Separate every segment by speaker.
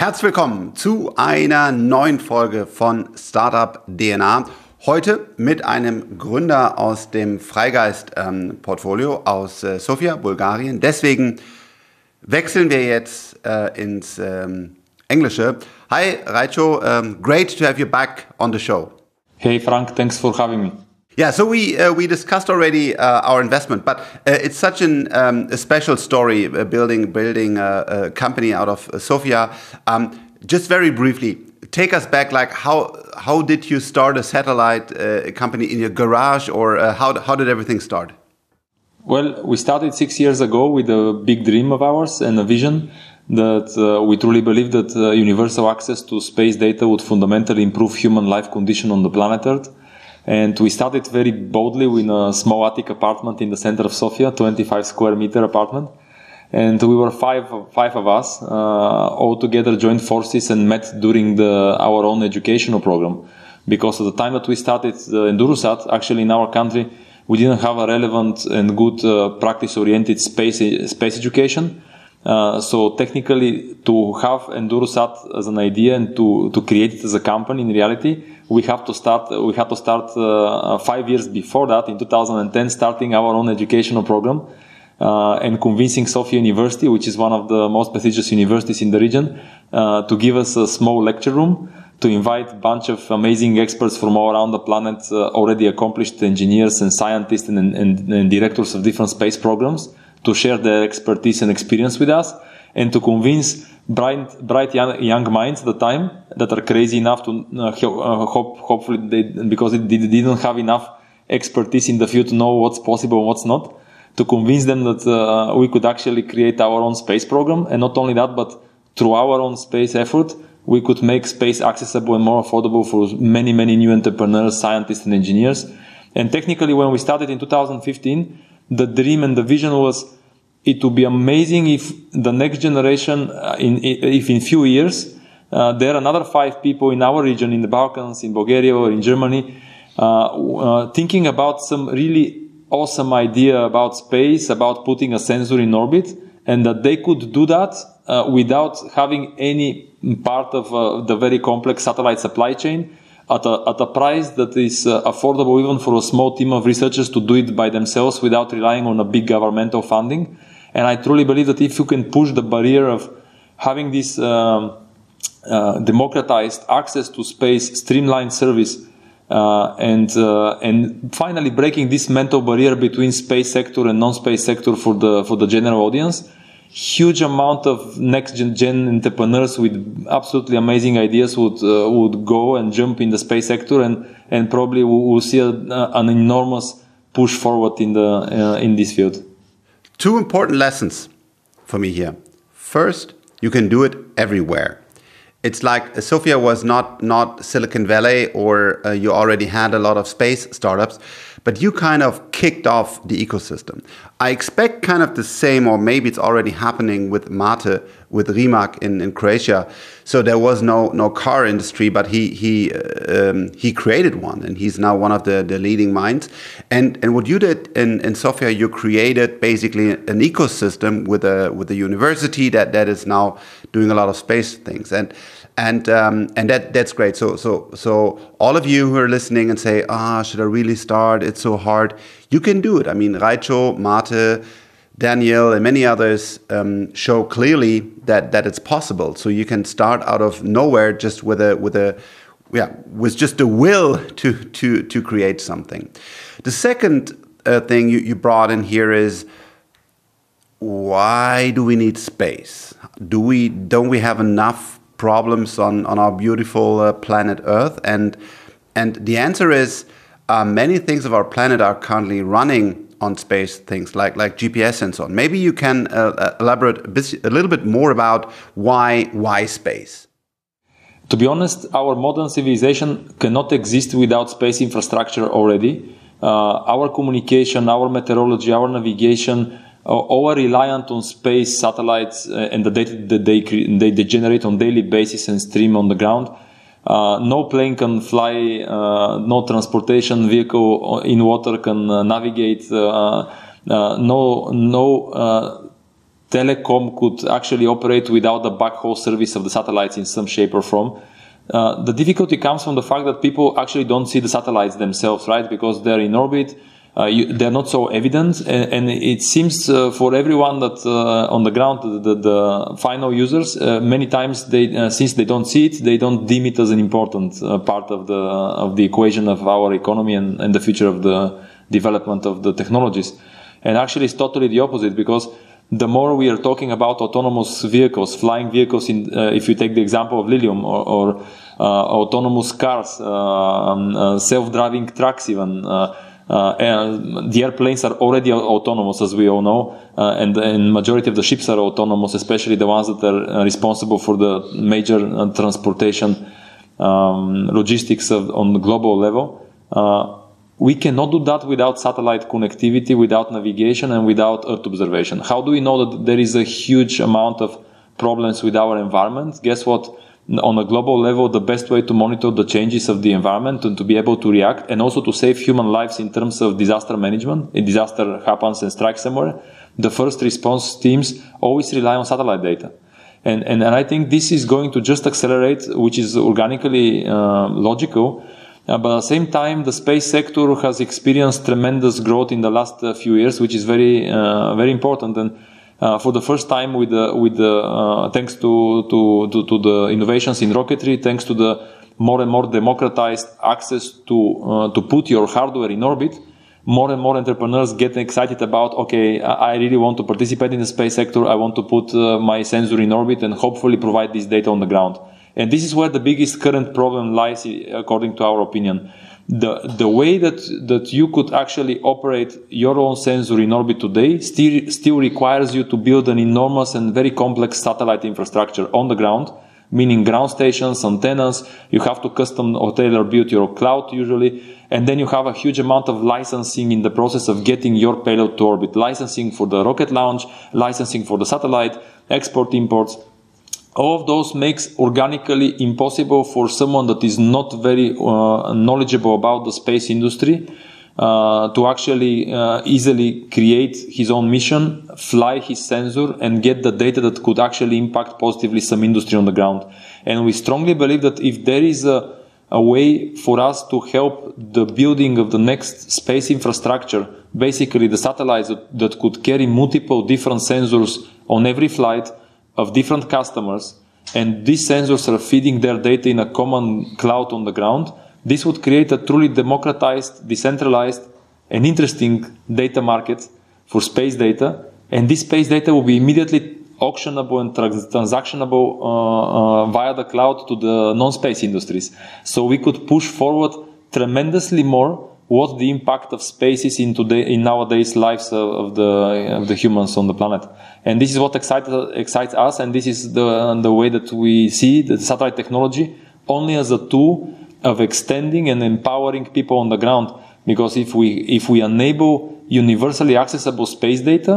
Speaker 1: Herzlich willkommen zu einer neuen Folge von Startup DNA. Heute mit einem Gründer aus dem Freigeist-Portfolio ähm, aus äh, Sofia, Bulgarien. Deswegen wechseln wir jetzt äh, ins ähm, Englische. Hi, Raicho. Um, great to have you back on the show.
Speaker 2: Hey, Frank. Thanks for having me.
Speaker 1: Yeah, so we uh, we discussed already uh, our investment, but uh, it's such an um, a special story uh, building building a, a, company out of Sofia. Um, just very briefly, take us back. Like how how did you start a satellite uh, company in your garage, or uh, how how did everything start?
Speaker 2: Well, we started six years ago with a big dream of ours and a vision that uh, we truly believe that uh, universal access to space data would fundamentally improve human life condition on the planet Earth. And we started very boldly with a small attic apartment in the center of Sofia, 25 square meter apartment. And we were five, five of us, uh, all together joined forces and met during the, our own educational program. Because at the time that we started uh, Endurosat, actually in our country, we didn't have a relevant and good uh, practice oriented space, space education. Uh, so technically, to have Endurosat as an idea and to, to create it as a company in reality, we have to start. We had to start uh, five years before that, in 2010, starting our own educational program uh, and convincing Sofia University, which is one of the most prestigious universities in the region, uh, to give us a small lecture room to invite a bunch of amazing experts from all around the planet, uh, already accomplished engineers and scientists and, and, and directors of different space programs to share their expertise and experience with us and to convince bright, bright young, young minds at the time that are crazy enough to uh, uh, hope, hopefully they, because they didn't have enough expertise in the field to know what's possible and what's not, to convince them that uh, we could actually create our own space program. And not only that, but through our own space effort, we could make space accessible and more affordable for many, many new entrepreneurs, scientists, and engineers. And technically, when we started in 2015, the dream and the vision was it would be amazing if the next generation, uh, in, if in few years, uh, there are another five people in our region, in the Balkans, in Bulgaria or in Germany, uh, uh, thinking about some really awesome idea about space, about putting a sensor in orbit, and that they could do that without having any part of the very complex satellite supply chain at a, at a price that is uh, affordable even for a small team of researchers to do it by themselves without relying on a big governmental funding. And I truly believe that if you can push the barrier of having this um, uh, democratized access to space, streamlined service, uh, and uh, and finally breaking this mental barrier between space sector and non-space sector for the for the general audience, huge amount of next gen, gen entrepreneurs with absolutely amazing ideas would uh, would go and jump in the space sector and and probably we'll see a, an enormous push forward in the uh, in this field.
Speaker 1: Two important lessons for me here. First, you can do it everywhere. It's like Sofia was not not Silicon Valley or uh, you already had a lot of space startups but you kind of kicked off the ecosystem. I expect kind of the same, or maybe it's already happening with Mate, with Rimac in, in Croatia. So there was no no car industry, but he he um, he created one, and he's now one of the, the leading minds. And and what you did in, in Sofia, you created basically an ecosystem with a with a university that that is now doing a lot of space things. And and um, and that that's great. So so so all of you who are listening and say, ah, should I really start? It's so hard. You can do it. I mean, Raicho, Mate, Daniel, and many others um, show clearly that that it's possible. So you can start out of nowhere just with a with a yeah with just the will to to to create something. The second uh, thing you, you brought in here is why do we need space? Do we don't we have enough problems on, on our beautiful uh, planet Earth? And, and the answer is uh, many things of our planet are currently running on space things like, like GPS and so on. Maybe you can uh, uh, elaborate a, bit, a little bit more about why, why space?
Speaker 2: To be honest, our modern civilization cannot exist without space infrastructure already. Uh, our communication, our meteorology, our navigation, all reliant on space satellites uh, and the data that they, they, they generate on daily basis and stream on the ground. Uh, no plane can fly, uh, no transportation vehicle in water can uh, navigate, uh, uh, no, no telecom could actually operate without the backhaul service of the satellites in some shape or form. Uh, the difficulty comes from the fact that people actually don't see the satellites themselves, right? Because they're in orbit, uh, you, they're not so evident, and, and it seems uh, for everyone that uh, on the ground, the, the, final users, uh, many times they, uh, since they don't see it, they don't deem it as an important part of the of the equation of our economy and, and the future of the development of the technologies. And actually, it's totally the opposite because the more we are talking about autonomous vehicles, flying vehicles, in, uh, if you take the example of Lilium or, or uh, autonomous cars, uh, um, uh self-driving trucks even, uh, uh, Uh, and the airplanes are already autonomous, as we all know, uh, and the majority of the ships are autonomous, especially the ones that are uh, responsible for the major transportation um, logistics of, on the global level we cannot do that without satellite connectivity, without navigation, and without Earth observation. How do we know that there is a huge amount of problems with our environment? Guess what? On a global level, the best way to monitor the changes of the environment and to be able to react and also to save human lives in terms of disaster management, a disaster happens and strikes somewhere, the first response teams always rely on satellite data. And, and, and I think this is going to just accelerate, which is organically uh, logical uh, but at the same time, the space sector has experienced tremendous growth in the last uh, few years, which is very, uh, very important. And uh, for the first time, with the, with the, uh, thanks to, to, to, to, the innovations in rocketry, thanks to the more and more democratized access to, uh, to put your hardware in orbit, more and more entrepreneurs get excited about, okay, I really want to participate in the space sector. I want to put my sensor in orbit and hopefully provide this data on the ground. And this is where the biggest current problem lies, according to our opinion. The, the way that, that you could actually operate your own sensor in orbit today still, still requires you to build an enormous and very complex satellite infrastructure on the ground, meaning ground stations, antennas. You have to custom or tailor build your cloud usually. And then you have a huge amount of licensing in the process of getting your payload to orbit. Licensing for the rocket launch, licensing for the satellite, export imports all of those makes organically impossible for someone that is not very uh, knowledgeable about the space industry uh, to actually uh, easily create his own mission, fly his sensor, and get the data that could actually impact positively some industry on the ground. And we strongly believe that if there is a, a way for us to help the building of the next space infrastructure, basically the satellites that, that could carry multiple different sensors on every flight, of different customers and these sensors are feeding their data in a common cloud on the ground, this would create a truly democratized, decentralized, and interesting data market for space data. And this space data will be immediately auctionable and trans- transactionable uh, uh, via the cloud to the non-space industries. So we could push forward tremendously more what the impact of space is in today in nowadays lives of, the of the humans on the planet. And this is what excites excites us and this is the the way that we see the satellite technology only as a tool of extending and empowering people on the ground. Because if we if we enable universally accessible space data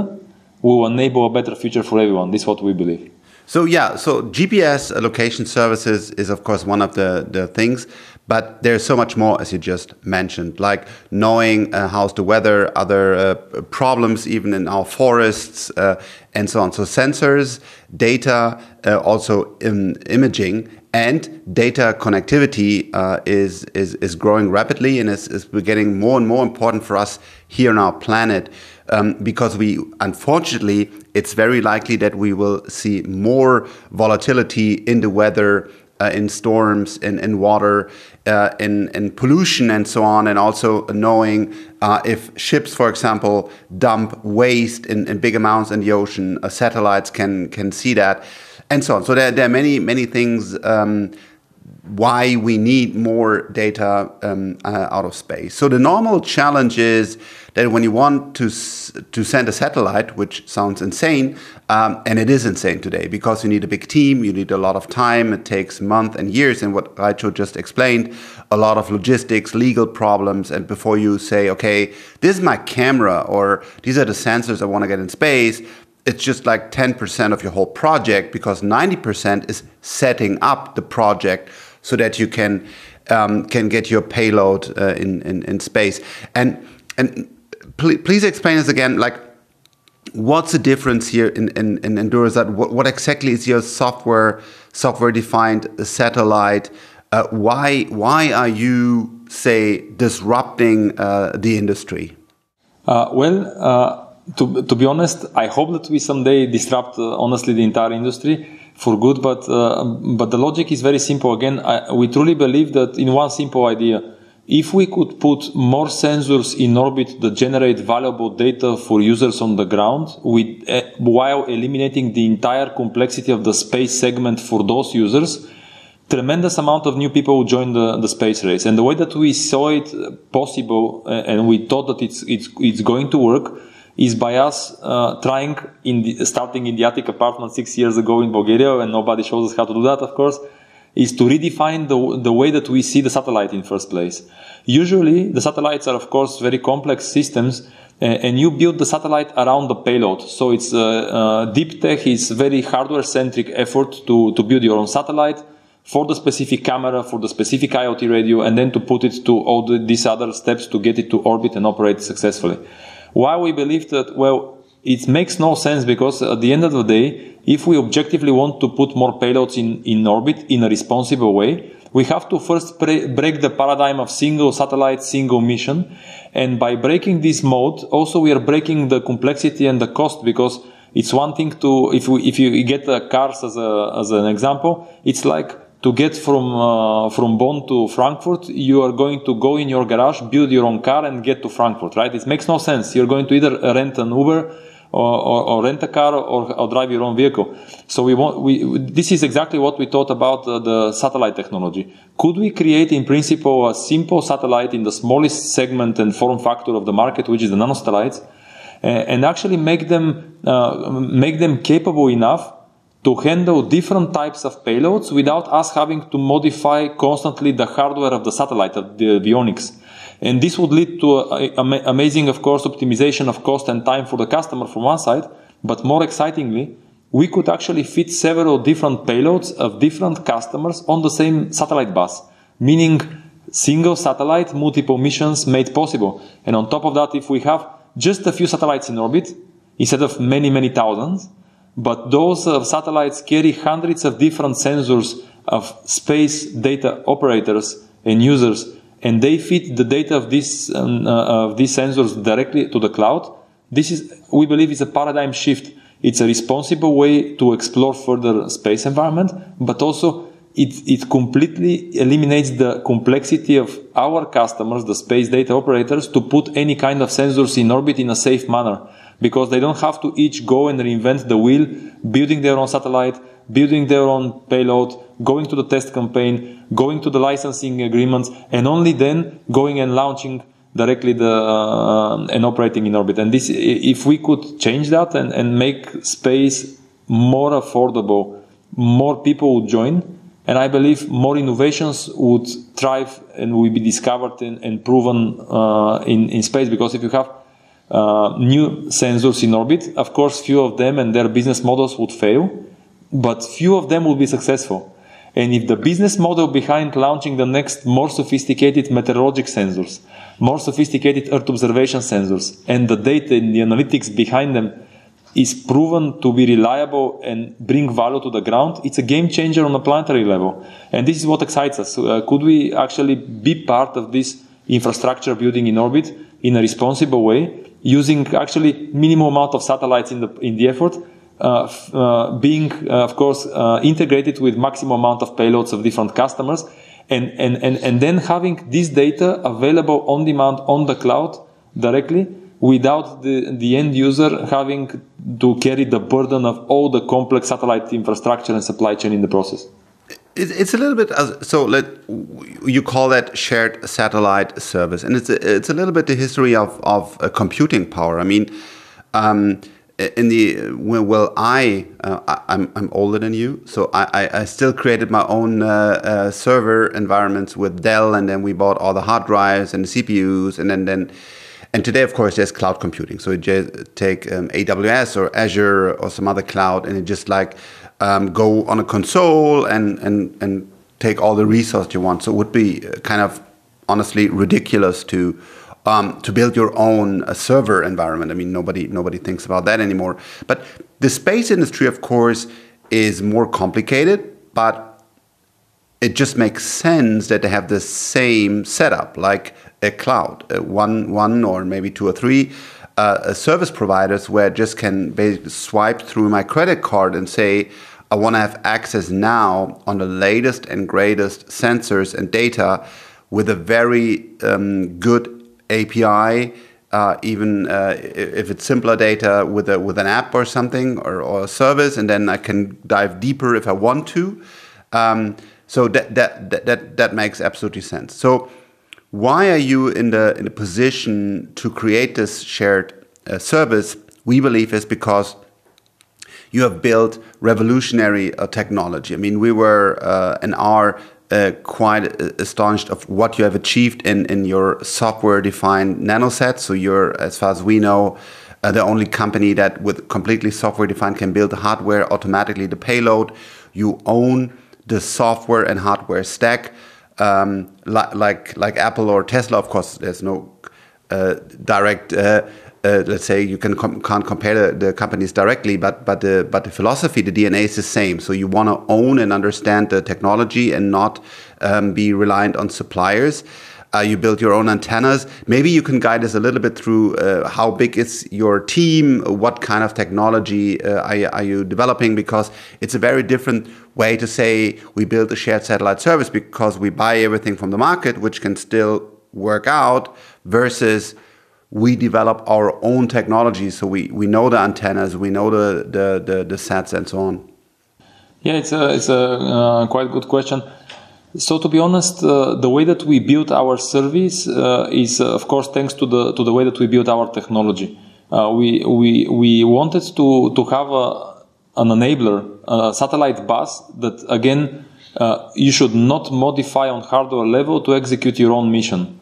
Speaker 2: we will enable a better future for everyone. This is what we believe.
Speaker 1: So yeah so gps location services is of course one of the the things but there's so much more, as you just mentioned, like knowing uh, how's the weather, other uh, problems even in our forests, uh, and so on. So sensors, data, uh, also in imaging, and data connectivity uh, is, is is growing rapidly, and is, is getting more and more important for us here on our planet. Um, because we, unfortunately, it's very likely that we will see more volatility in the weather uh, in storms, in, in water, uh, in, in pollution, and so on, and also knowing uh, if ships, for example, dump waste in, in big amounts in the ocean, uh, satellites can, can see that, and so on. So there, there are many, many things. Um, why we need more data um, uh, out of space. So the normal challenge is that when you want to to send a satellite, which sounds insane, um, and it is insane today because you need a big team, you need a lot of time, it takes months and years, and what Raicho just explained, a lot of logistics, legal problems, and before you say, okay, this is my camera or these are the sensors I want to get in space, it's just like 10% of your whole project because 90% is setting up the project so that you can um, can get your payload uh, in, in, in space. And and please, please explain us again, like what's the difference here in, in, in Endurosat? What, what exactly is your software software defined satellite? Uh, why why are you say disrupting uh, the industry?
Speaker 2: Uh, well, uh, to, to be honest, I hope that we someday disrupt uh, honestly the entire industry for good. But uh, but the logic is very simple. Again, I, we truly believe that in one simple idea, if we could put more sensors in orbit that generate valuable data for users on the ground, with, uh, while eliminating the entire complexity of the space segment for those users, tremendous amount of new people will join the, the space race. And the way that we saw it possible, uh, and we thought that it's it's it's going to work is by us uh, trying in the, starting in the attic apartment six years ago in Bulgaria, and nobody shows us how to do that, of course, is to redefine the, the way that we see the satellite in first place. Usually, the satellites are, of course, very complex systems, uh, and you build the satellite around the payload. So it's uh, uh, deep tech is very hardware centric effort to, to build your own satellite for the specific camera, for the specific IoT radio, and then to put it to all the, these other steps to get it to orbit and operate successfully. Why we believe that, well, it makes no sense because at the end of the day, if we objectively want to put more payloads in, in orbit in a responsible way, we have to first pre- break the paradigm of single satellite, single mission. And by breaking this mode, also we are breaking the complexity and the cost because it's one thing to, if we, if you get the cars as a, as an example, it's like to get from uh, from Bonn to Frankfurt, you are going to go in your garage, build your own car, and get to Frankfurt. Right? It makes no sense. You're going to either rent an Uber or, or, rent a car or, or, drive your own vehicle. So we want we this is exactly what we thought about uh, the satellite technology. Could we create, in principle, a simple satellite in the smallest segment and form factor of the market, which is the nanosatellites, and actually make them uh, make them capable enough to handle different types of payloads without us having to modify constantly the hardware of the satellite, of the avionics. And this would lead to uh, a, a, amazing, of course, optimization of cost and time for the customer from one side. But more excitingly, we could actually fit several different payloads of different customers on the same satellite bus, meaning single satellite, multiple missions made possible. And on top of that, if we have just a few satellites in orbit, instead of many, many thousands, but those uh, satellites carry hundreds of different sensors of space data operators and users, and they feed the data of these, um, uh, of these sensors directly to the cloud. This is, we believe, is a paradigm shift. It's a responsible way to explore further space environment, but also it, it completely eliminates the complexity of our customers, the space data operators, to put any kind of sensors in orbit in a safe manner because they don't have to each go and reinvent the wheel, building their own satellite, building their own payload, going to the test campaign, going to the licensing agreements, and only then going and launching directly the uh, and operating in orbit. And this, if we could change that and, and make space more affordable, more people would join. And I believe more innovations would thrive and will be discovered and, and proven uh, in, in space. Because if you have uh, new sensors in orbit. Of course, few of them and their business models would fail, but few of them will be successful. And if the business model behind launching the next more sophisticated meteorologic sensors, more sophisticated Earth observation sensors, and the data and the analytics behind them is proven to be reliable and bring value to the ground, it's a game changer on a planetary level. And this is what excites us. Uh, could we actually be part of this infrastructure building in orbit in a responsible way using actually minimal amount of satellites in the in the effort, uh, uh, being uh, of course uh, integrated with maximum amount of payloads of different customers, and, and and and then having this data available on demand on the cloud directly without the, the end user having to carry the burden of all the complex satellite infrastructure and supply chain in the process.
Speaker 1: It's a little bit so. Let you call that shared satellite service, and it's a, it's a little bit the history of of computing power. I mean, um, in the well, I uh, I'm I'm older than you, so I I still created my own uh, uh, server environments with Dell, and then we bought all the hard drives and the CPUs, and then then. And today, of course, there's cloud computing. So you just take um, AWS or Azure or some other cloud, and it just like um, go on a console and, and, and take all the resources you want. So it would be kind of honestly ridiculous to um, to build your own uh, server environment. I mean, nobody nobody thinks about that anymore. But the space industry, of course, is more complicated, but it just makes sense that they have the same setup, like a cloud, uh, one one or maybe two or three uh, service providers, where I just can basically swipe through my credit card and say. I want to have access now on the latest and greatest sensors and data with a very um, good API, uh, even uh, if it's simpler data with a with an app or something or, or, a service, and then I can dive deeper if I want to. Um, so that, that that that that makes absolutely sense. So why are you in the in the position to create this shared uh, service? We believe is because you have built revolutionary uh, technology. I mean, we were uh, and are uh, quite astonished of what you have achieved in, in your software-defined nanosat. So you're, as far as we know, uh, the only company that with completely software-defined can build the hardware automatically, the payload. You own the software and hardware stack, um, li like like Apple or Tesla. Of course, there's no uh, direct uh, let's say you can com can't compare the, the, companies directly, but but the but the philosophy, the DNA is the same. So you want to own and understand the technology and not um, be reliant on suppliers. Uh, you build your own antennas. Maybe you can guide us a little bit through uh, how big is your team, what kind of technology uh, are, are, you developing? Because it's a very different way to say we build a shared satellite service because we buy everything from the market, which can still work out, versus we develop our own technology. So we, we know the antennas, we know the, the, the, the sets and so on.
Speaker 2: Yeah, it's a, it's a uh, quite good question. So to be honest, uh, the way that we build our service uh, is, uh, of course, thanks to the to the way that we build our technology. Uh, we we we wanted to to have a, an enabler, a satellite bus that again uh, you should not modify on hardware level to execute your own mission.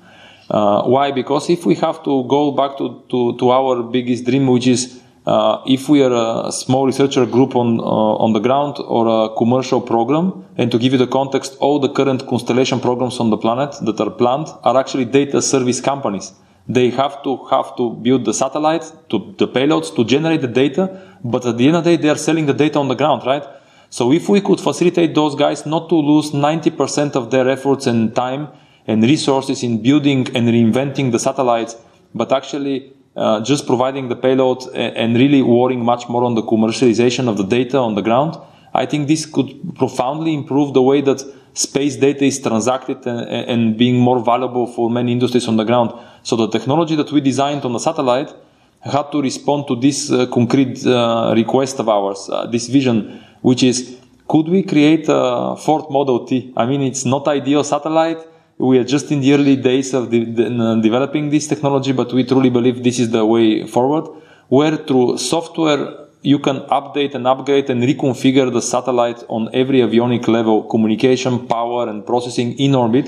Speaker 2: Uh, why? Because if we have to go back to, to, to our biggest dream, which is uh, if we are a small researcher group on uh, on the ground or a commercial program, and to give you the context, all the current constellation programs on the planet that are planned are actually data service companies. They have to have to build the satellites, to the payloads, to generate the data, but at the end of the day, they are selling the data on the ground, right? So if we could facilitate those guys not to lose 90% of their efforts and time and resources in building and reinventing the satellites, but actually uh, just providing the payload and really worrying much more on the commercialization of the data on the ground. I think this could profoundly improve the way that space data is transacted and, and being more valuable for many industries on the ground. So the technology that we designed on the satellite had to respond to this uh, concrete uh, request of ours, uh, this vision, which is could we create a Ford Model T? I mean, it's not ideal satellite we are just in the early days of uh, developing this technology, but we truly believe this is the way forward, where through software you can update and upgrade and reconfigure the satellite on every avionic level, communication, power, and processing in orbit,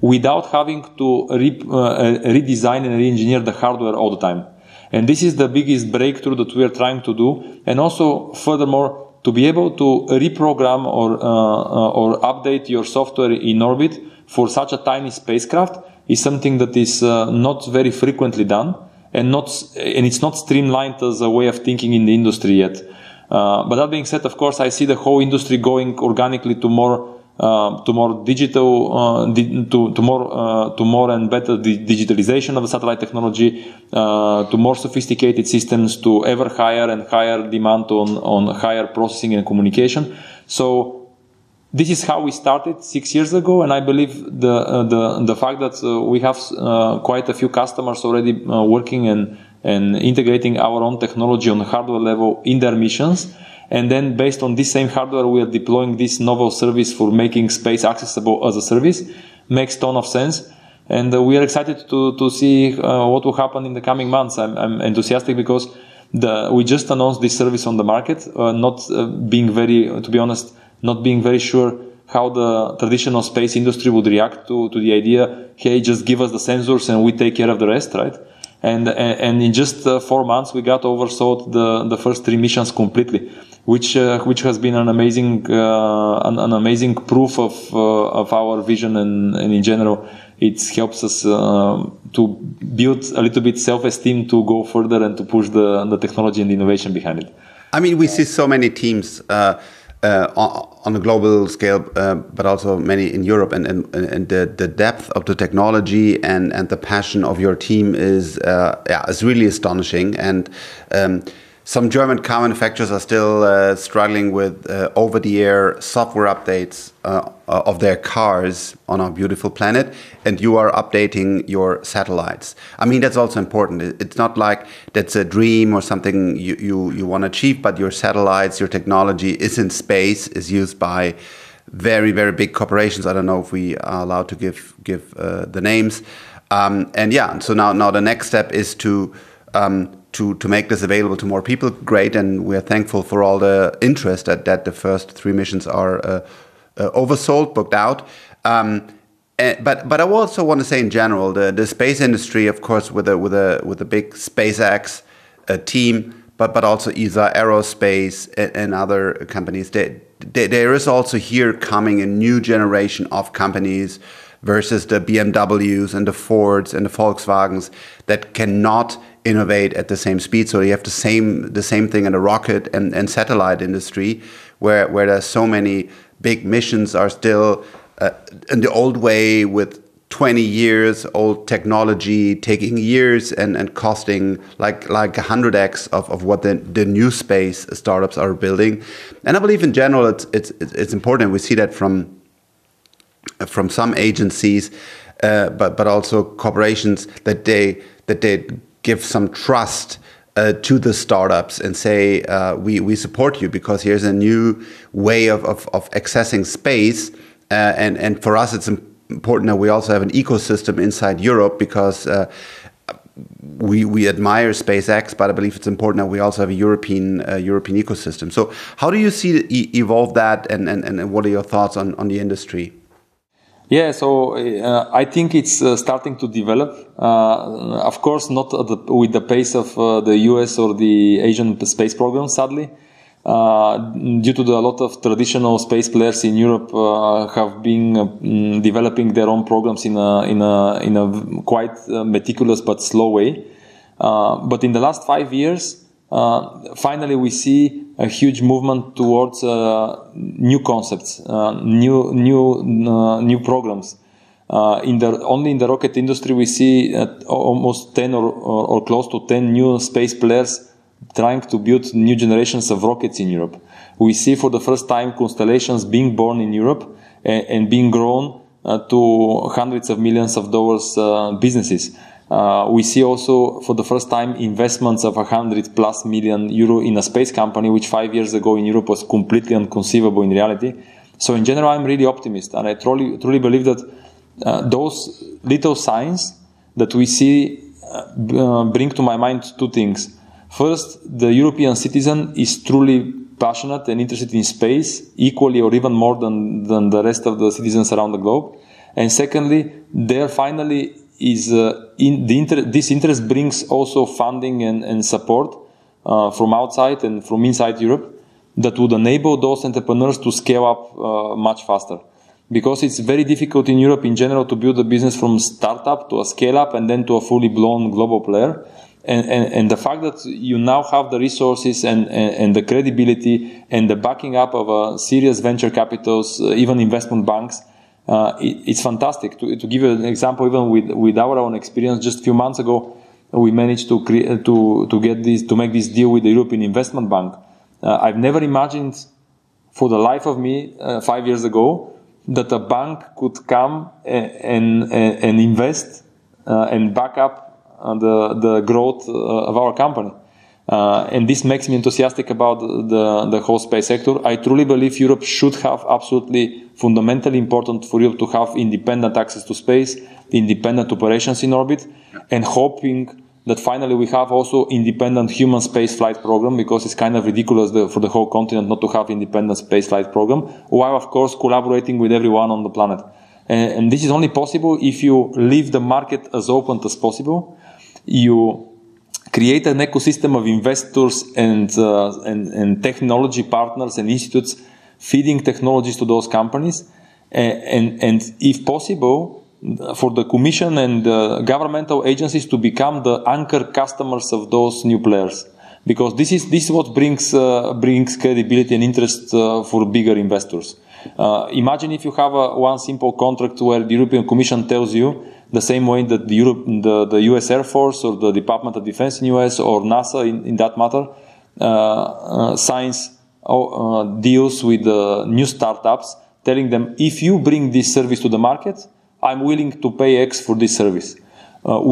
Speaker 2: without having to re, uh, redesign and re-engineer the hardware all the time. And this is the biggest breakthrough that we are trying to do. And also, furthermore, to be able to reprogram or, uh, uh, or update your software in orbit for such a tiny spacecraft is something that is uh, not very frequently done and not and it's not streamlined as a way of thinking in the industry yet. Uh, but that being said, of course, I see the whole industry going organically to more uh, to more digital, uh, di- to, to more uh, to more and better di- digitalization of the satellite technology, uh, to more sophisticated systems, to ever higher and higher demand on on higher processing and communication. So this is how we started six years ago, and I believe the uh, the the fact that uh, we have uh, quite a few customers already uh, working and and integrating our own technology on hardware level in their missions, and then based on this same hardware, we are deploying this novel service for making space accessible as a service, makes ton of sense. And uh, we are excited to to see uh, what will happen in the coming months. I'm, I'm enthusiastic because the, we just announced this service on the market, not being very, to be honest not being very sure how the traditional space industry would react to, to the idea, hey, just give us the sensors and we take care of the rest, right? And, and in just uh, four months, we got oversold the, the first three missions completely. which uh, which has been an amazing uh, an, an, amazing proof of uh, of our vision and, and in general it helps us uh, to build a little bit self-esteem to go further and to push the the technology and the innovation behind it.
Speaker 1: I mean, we see so many teams. Uh, uh, on a global scale, uh, but also many in Europe, and, and, and the, the depth of the technology and, and the passion of your team is uh, yeah, is really astonishing. And um, some German car manufacturers are still uh, struggling with uh, over the air software updates uh, of their cars on our beautiful planet, and you are updating your satellites. I mean, that's also important. It's not like that's a dream or something you, you, you want to achieve, but your satellites, your technology is in space, is used by very, very big corporations. I don't know if we are allowed to give, give uh, the names. Um, and yeah, so now, now the next step is to um, to to make this available to more people, great, and we are thankful for all the interest that that the first three missions are uh, uh, oversold, booked out. Um, and, but but I also want to say in general, the the space industry, of course, with a with a with a big SpaceX uh, team, but but also Isar Aerospace and, and other companies. They, they, there is also here coming a new generation of companies versus the BMWs and the Fords and the Volkswagens that cannot innovate at the same speed. So you have the same the same thing in the rocket and, and satellite industry, where where there's so many big missions are still uh, in the old way with 20 years old technology taking years and, and costing like like 100x of, of what the, the new space startups are building and i believe in general it's it's it's important we see that from from some agencies uh, but but also corporations that they that they give some trust uh, to the startups and say uh, we we support you because here's a new way of of, of accessing space uh, and and for us it's important that we also have an ecosystem inside Europe because. Uh, we, we admire SpaceX, but I believe it's important that we also have a European uh, European ecosystem. So, how do you see e evolve that, and, and, and what are your thoughts on, on the industry?
Speaker 2: Yeah, so uh, I think it's uh, starting to develop. Uh, of course, not the, with the pace of uh, the US or the Asian space program, sadly. Uh, due to the, a lot of traditional space players in Europe uh, have been mm, developing their own programs in a, in a, in a quite meticulous but slow way. but in the last five years, finally we see a huge movement towards uh, new concepts, uh, new new uh, new programs. In the only in the rocket industry, we see almost ten or, or, or, close to ten new space players trying to build new generations of rockets in Europe. We see for the first time constellations being born in Europe and, and being grown uh, to hundreds of millions of dollars uh, businesses. Uh, we see also for the first time investments of 100 plus million euro in a space company, which five years ago in Europe was completely unconceivable in reality. So in general, I'm really optimist, and I truly truly believe that uh, those little signs that we see uh, bring to my mind two things. First, the European citizen is truly passionate and interested in space, equally or even more than, than the rest of the citizens around the globe. And secondly, they're finally is uh, in the inter- this interest brings also funding and, and support uh, from outside and from inside Europe that would enable those entrepreneurs to scale up uh, much faster. Because it's very difficult in Europe in general to build a business from startup to a scale up and then to a fully blown global player. And, and, and the fact that you now have the resources and, and, and the credibility and the backing up of a serious venture capitals, uh, even investment banks, uh, it, it's fantastic. To, to give you an example, even with, with our own experience, just a few months ago, we managed to create, to, to get this, to make this deal with the European Investment Bank. Uh, I've never imagined for the life of me, uh, five years ago, that a bank could come and, and, and invest uh, and back up uh, the, the growth uh, of our company. Uh, and this makes me enthusiastic about the, the whole space sector. I truly believe Europe should have absolutely fundamentally important for Europe to have independent access to space, independent operations in orbit, and hoping that finally we have also independent human space flight program because it's kind of ridiculous the, for the whole continent not to have independent space flight program, while of course collaborating with everyone on the planet. And, and this is only possible if you leave the market as open as possible. You create an ecosystem of investors and, uh, and, and technology partners and institutes feeding technologies to those companies. And, and, and if possible, for the commission and governmental agencies to become the anchor customers of those new players because this is this is what brings uh, brings credibility and interest uh, for bigger investors. Uh, imagine if you have a, one simple contract where the European Commission tells you the same way that the, Europe, the, the U.S. Air Force or the Department of Defense in U.S. or NASA, in, in that matter, uh, uh, signs uh, deals with new startups, telling them if you bring this service to the market, I'm willing to pay X for this service.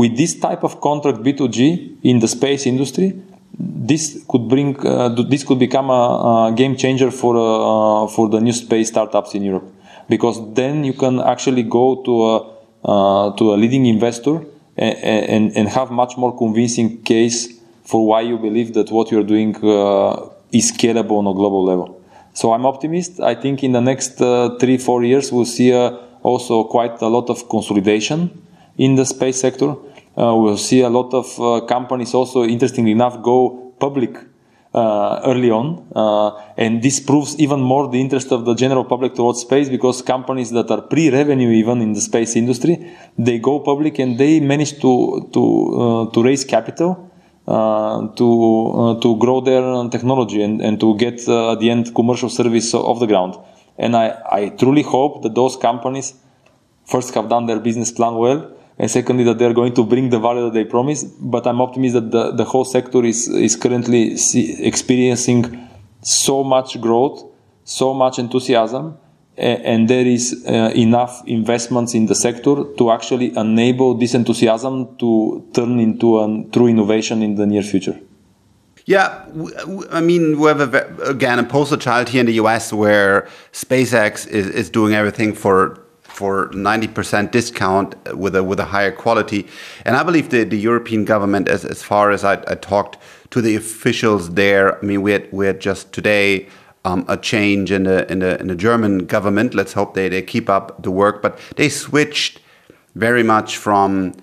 Speaker 2: with this type of contract B2G in the space industry, this could bring uh, this could become a, a game changer for uh, for the new space startups in Europe because then you can actually go to a uh, to a leading investor and, and, and have much more convincing case for why you believe that what you're doing uh, is scalable on a global level. So I'm optimist. I think in the next uh, three four years we'll see uh, also quite a lot of consolidation in the space sector we'll see a lot of uh, companies also, interestingly enough, go public uh, early on. Uh, and this proves even more the interest of the general public towards space because companies that are pre-revenue even in the space industry, they go public and they manage to, to, uh, to raise capital. Uh, to to grow their technology and, and to get at the end commercial service off the ground, and I, I truly hope that those companies first have done their business plan well, and secondly that they're going to bring the value that they promise. But I'm optimistic that the, the whole sector is is currently see, experiencing so much growth, so much enthusiasm, and, and there is uh, enough investments in the sector to actually enable this enthusiasm to turn into a true innovation in the near future.
Speaker 1: Yeah, I mean, we have a, again a poster child here in the US where SpaceX is, is doing everything for for 90% discount with a with a higher quality. And I believe the, the European government, as, as far as I, I talked to the officials there, I mean, we had, we had just today um, a change in the, in, the, in the German government. Let's hope they, they keep up the work. But they switched very much from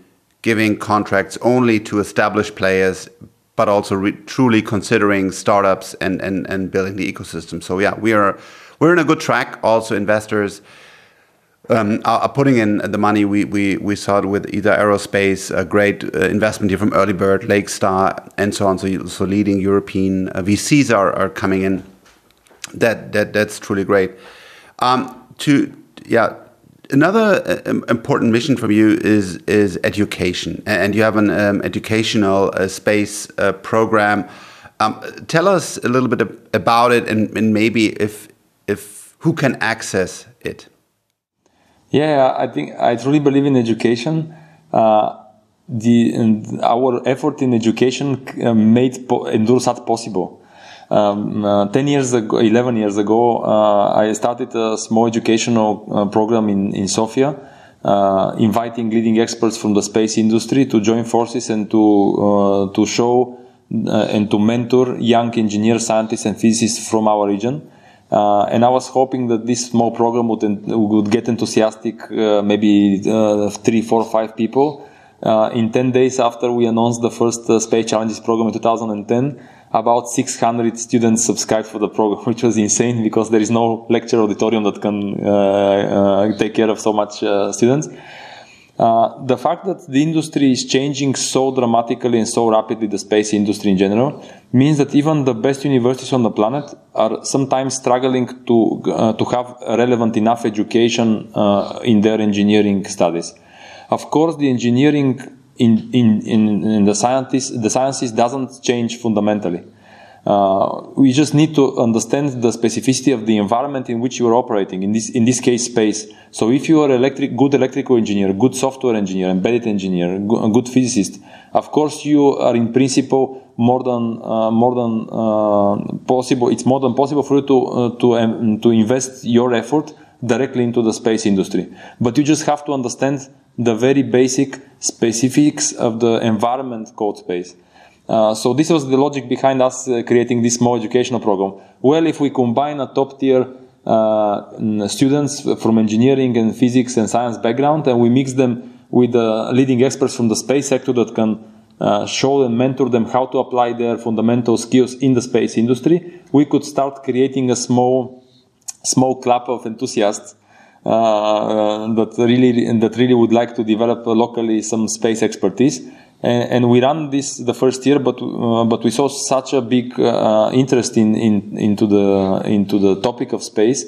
Speaker 1: giving contracts only to established players, but also truly considering startups and, and, and building the ecosystem. So yeah, we are we're in a good track. Also, investors um, are, are, putting in the money. We, we, we saw it with Isar Aerospace, a great uh, investment here from Early Bird, Lakestar, and so on. So, so leading European uh, VCs are, are coming in. That, that That's truly great. Um, to, yeah, another uh, important mission from you is is education, and you have an um, educational uh, space uh, program. Um, tell us a little bit about it, and, and, maybe if if who can access it.
Speaker 2: Yeah, I think I truly believe in education. Uh, the our effort in education uh, made po- possible. Um, uh, 10 years ago, 11 years ago, uh, I started a small educational uh, program in, in Sofia, uh, inviting leading experts from the space industry to join forces and to, to show and to mentor young engineers, scientists, and physicists from our region. Uh, and I was hoping that this small program would, would get enthusiastic, uh, maybe uh, three, four, five people. Uh, in 10 days after we announced the first uh, Space Challenges program in 2010, about 600 students subscribed for the program, which was insane because there is no lecture auditorium that can uh, take care of so much students. Uh, the fact that the industry is changing so dramatically and so rapidly, the space industry in general, means that even the best universities on the planet are sometimes struggling to uh, to have relevant enough education uh, in their engineering studies. Of course, the engineering in in, in, in the sciences the sciences doesn't change fundamentally. Uh, we just need to understand the specificity of the environment in which you are operating. In this, in this case, space. So if you are electric, good electrical engineer, good software engineer, embedded engineer, a good physicist, of course you are in principle more than uh, more than uh, possible. It's more than possible for you to uh, to um, to invest your effort directly into the space industry. But you just have to understand the very basic specifics of the environment called space. Uh, so this was the logic behind us uh, creating this small educational program. Well, if we combine a top tier uh, students from engineering and physics and science background and we mix them with leading experts from the space sector that can uh, show and mentor them how to apply their fundamental skills in the space industry, we could start creating a small, small club of enthusiasts uh, that really that really would like to develop locally some space expertise. And, and we ran this the first year, but uh, but we saw such a big uh, interest in, in into the into the topic of space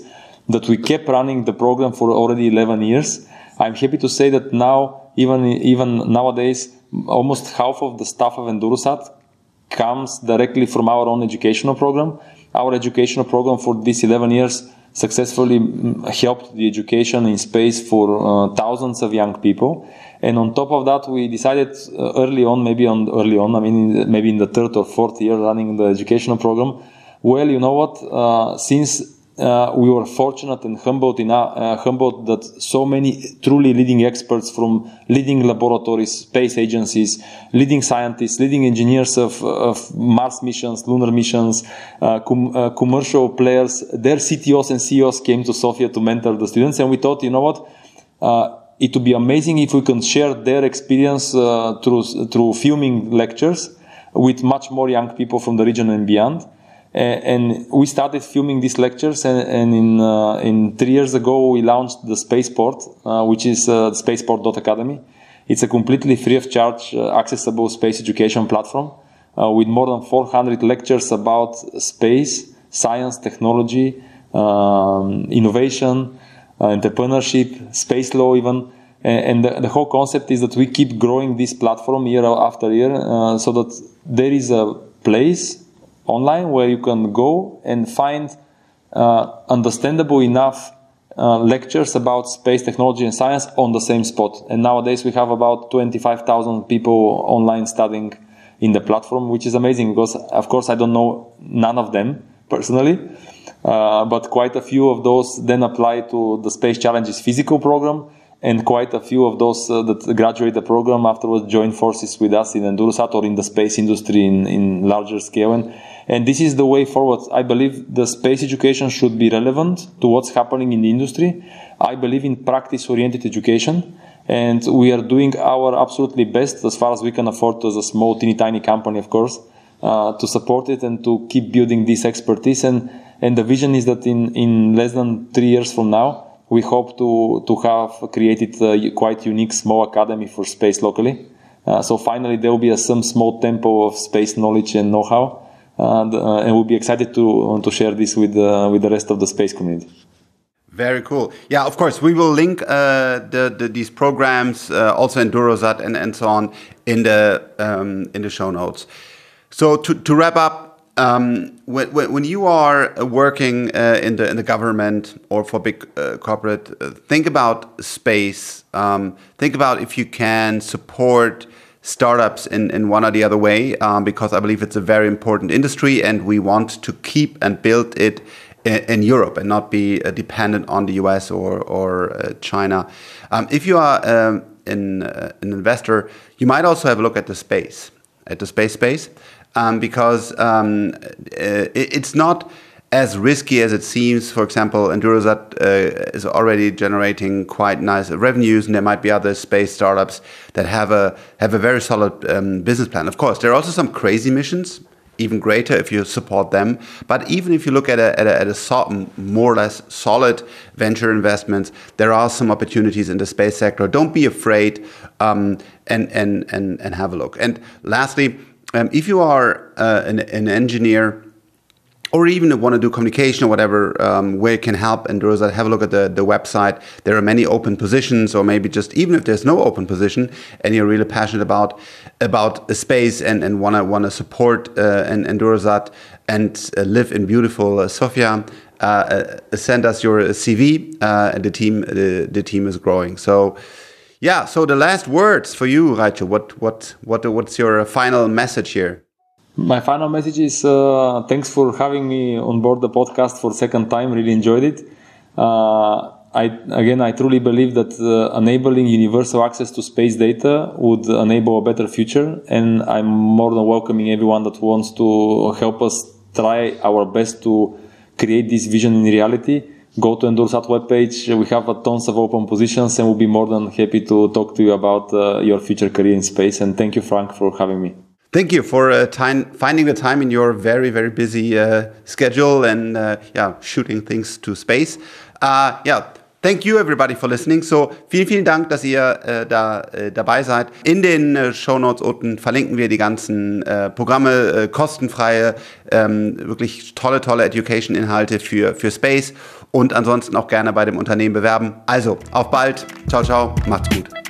Speaker 2: that we kept running the program for already 11 years. I'm happy to say that now, even even nowadays, almost half of the staff of Endurosat comes directly from our own educational program. Our educational program for these 11 years successfully mm, helped the education in space for uh, thousands of young people. And on top of that, we decided uh, early on, maybe on early on, I mean, maybe in the third or fourth year running the educational program, well, you know what? Uh, since uh, we were fortunate and humbled, in, uh, humbled that so many truly leading experts from leading laboratories, space agencies, leading scientists, leading engineers of, of Mars missions, lunar missions, uh, com- uh, commercial players, their CTOs and CEOs came to Sofia to mentor the students. And we thought, you know what? It would be amazing if we can share their experience uh, through, through filming lectures with much more young people from the region and beyond. And we started filming these lectures and, and in, uh, in three years ago we launched the spaceport uh, which is uh, spaceport.academy it's a completely free of charge accessible space education platform with more than 400 lectures about space science technology um, innovation entrepreneurship space law even and the, the, whole concept is that we keep growing this platform year after year so that there is a place online where you can go and find uh, understandable enough uh, lectures about space technology and science on the same spot. And nowadays we have about 25,000 people online studying in the platform, which is amazing because, of course, I don't know none of them personally. Uh, but quite a few of those then apply to the Space Challenges physical program, and quite a few of those uh, that graduate the program afterwards join forces with us in Endurosat or in the space industry in, in larger scale. And and this is the way forward. I believe the space education should be relevant to what's happening in the industry. I believe in practice oriented education. And we are doing our absolutely best as far as we can afford as a small, teeny tiny company, of course, uh, to support it and to keep building this expertise. And, and the vision is that in, in less than three years from now, we hope to, to have created a quite unique small academy for space locally. Uh, so finally, there will be a, some small temple of space knowledge and know-how and, uh, and we'll be excited to to share this with uh, with the rest of the space community.
Speaker 1: Very cool. Yeah, of course, we will link uh, the, the, these programs, uh, also Endurosat and, and so on, in the um, in the show notes. So to, to wrap up, um, when, when you are working uh, in the in the government or for big uh, corporate, think about space. Um, think about if you can support startups in, in one or the other way um, because I believe it's a very important industry and we want to keep and build it in, in Europe and not be uh, dependent on the US or, or uh, China. Um, if you are um, uh, an investor, you might also have a look at the space, at the space space, um, because um, uh, it, it's not as risky as it seems. For example, Endurosat uh, is already generating quite nice revenues, and there might be other space startups that have a have a very solid um, business plan. Of course, there are also some crazy missions, even greater if you support them. But even if you look at a, at a, at a so, more or less solid venture investments, there are some opportunities in the space sector. Don't be afraid um, and, and, and, and have a look. And lastly, um, if you are uh, an, an engineer, or even want to do communication or whatever, um, it can help Endurosat, have a look at the, the website. There are many open positions, or maybe just even if there's no open position and you're really passionate about about a space and, and wanna wanna support uh, and Endurosat and uh, live in beautiful uh, Sofia, uh, uh, send us your CV. Uh, the team the, the team is growing. So. Yeah, so the last words for you, Raycho. What what what what's your final message here?
Speaker 2: My final message is uh, thanks for having me on board the podcast for second time. Really enjoyed it. Uh, I again, I truly believe that uh, enabling universal access to space data would enable a better future, and I'm more than welcoming everyone that wants to help us try our best to create this vision in reality. Go to Endursat webpage. We have tons of open positions and we'll be more than happy to talk to you about uh, your future career in space. And thank you, Frank, for having me.
Speaker 1: Thank you for uh, finding the time in your very, very busy uh, schedule and uh, yeah, shooting things to space. Uh, yeah, Thank you everybody for listening. So, vielen, vielen Dank, dass ihr äh, da äh, dabei seid. In den äh, Show Notes unten verlinken wir die ganzen äh, Programme, äh, kostenfreie, ähm, wirklich tolle, tolle Education-Inhalte für, für Space und ansonsten auch gerne bei dem Unternehmen bewerben. Also, auf bald. Ciao, ciao. Macht's gut.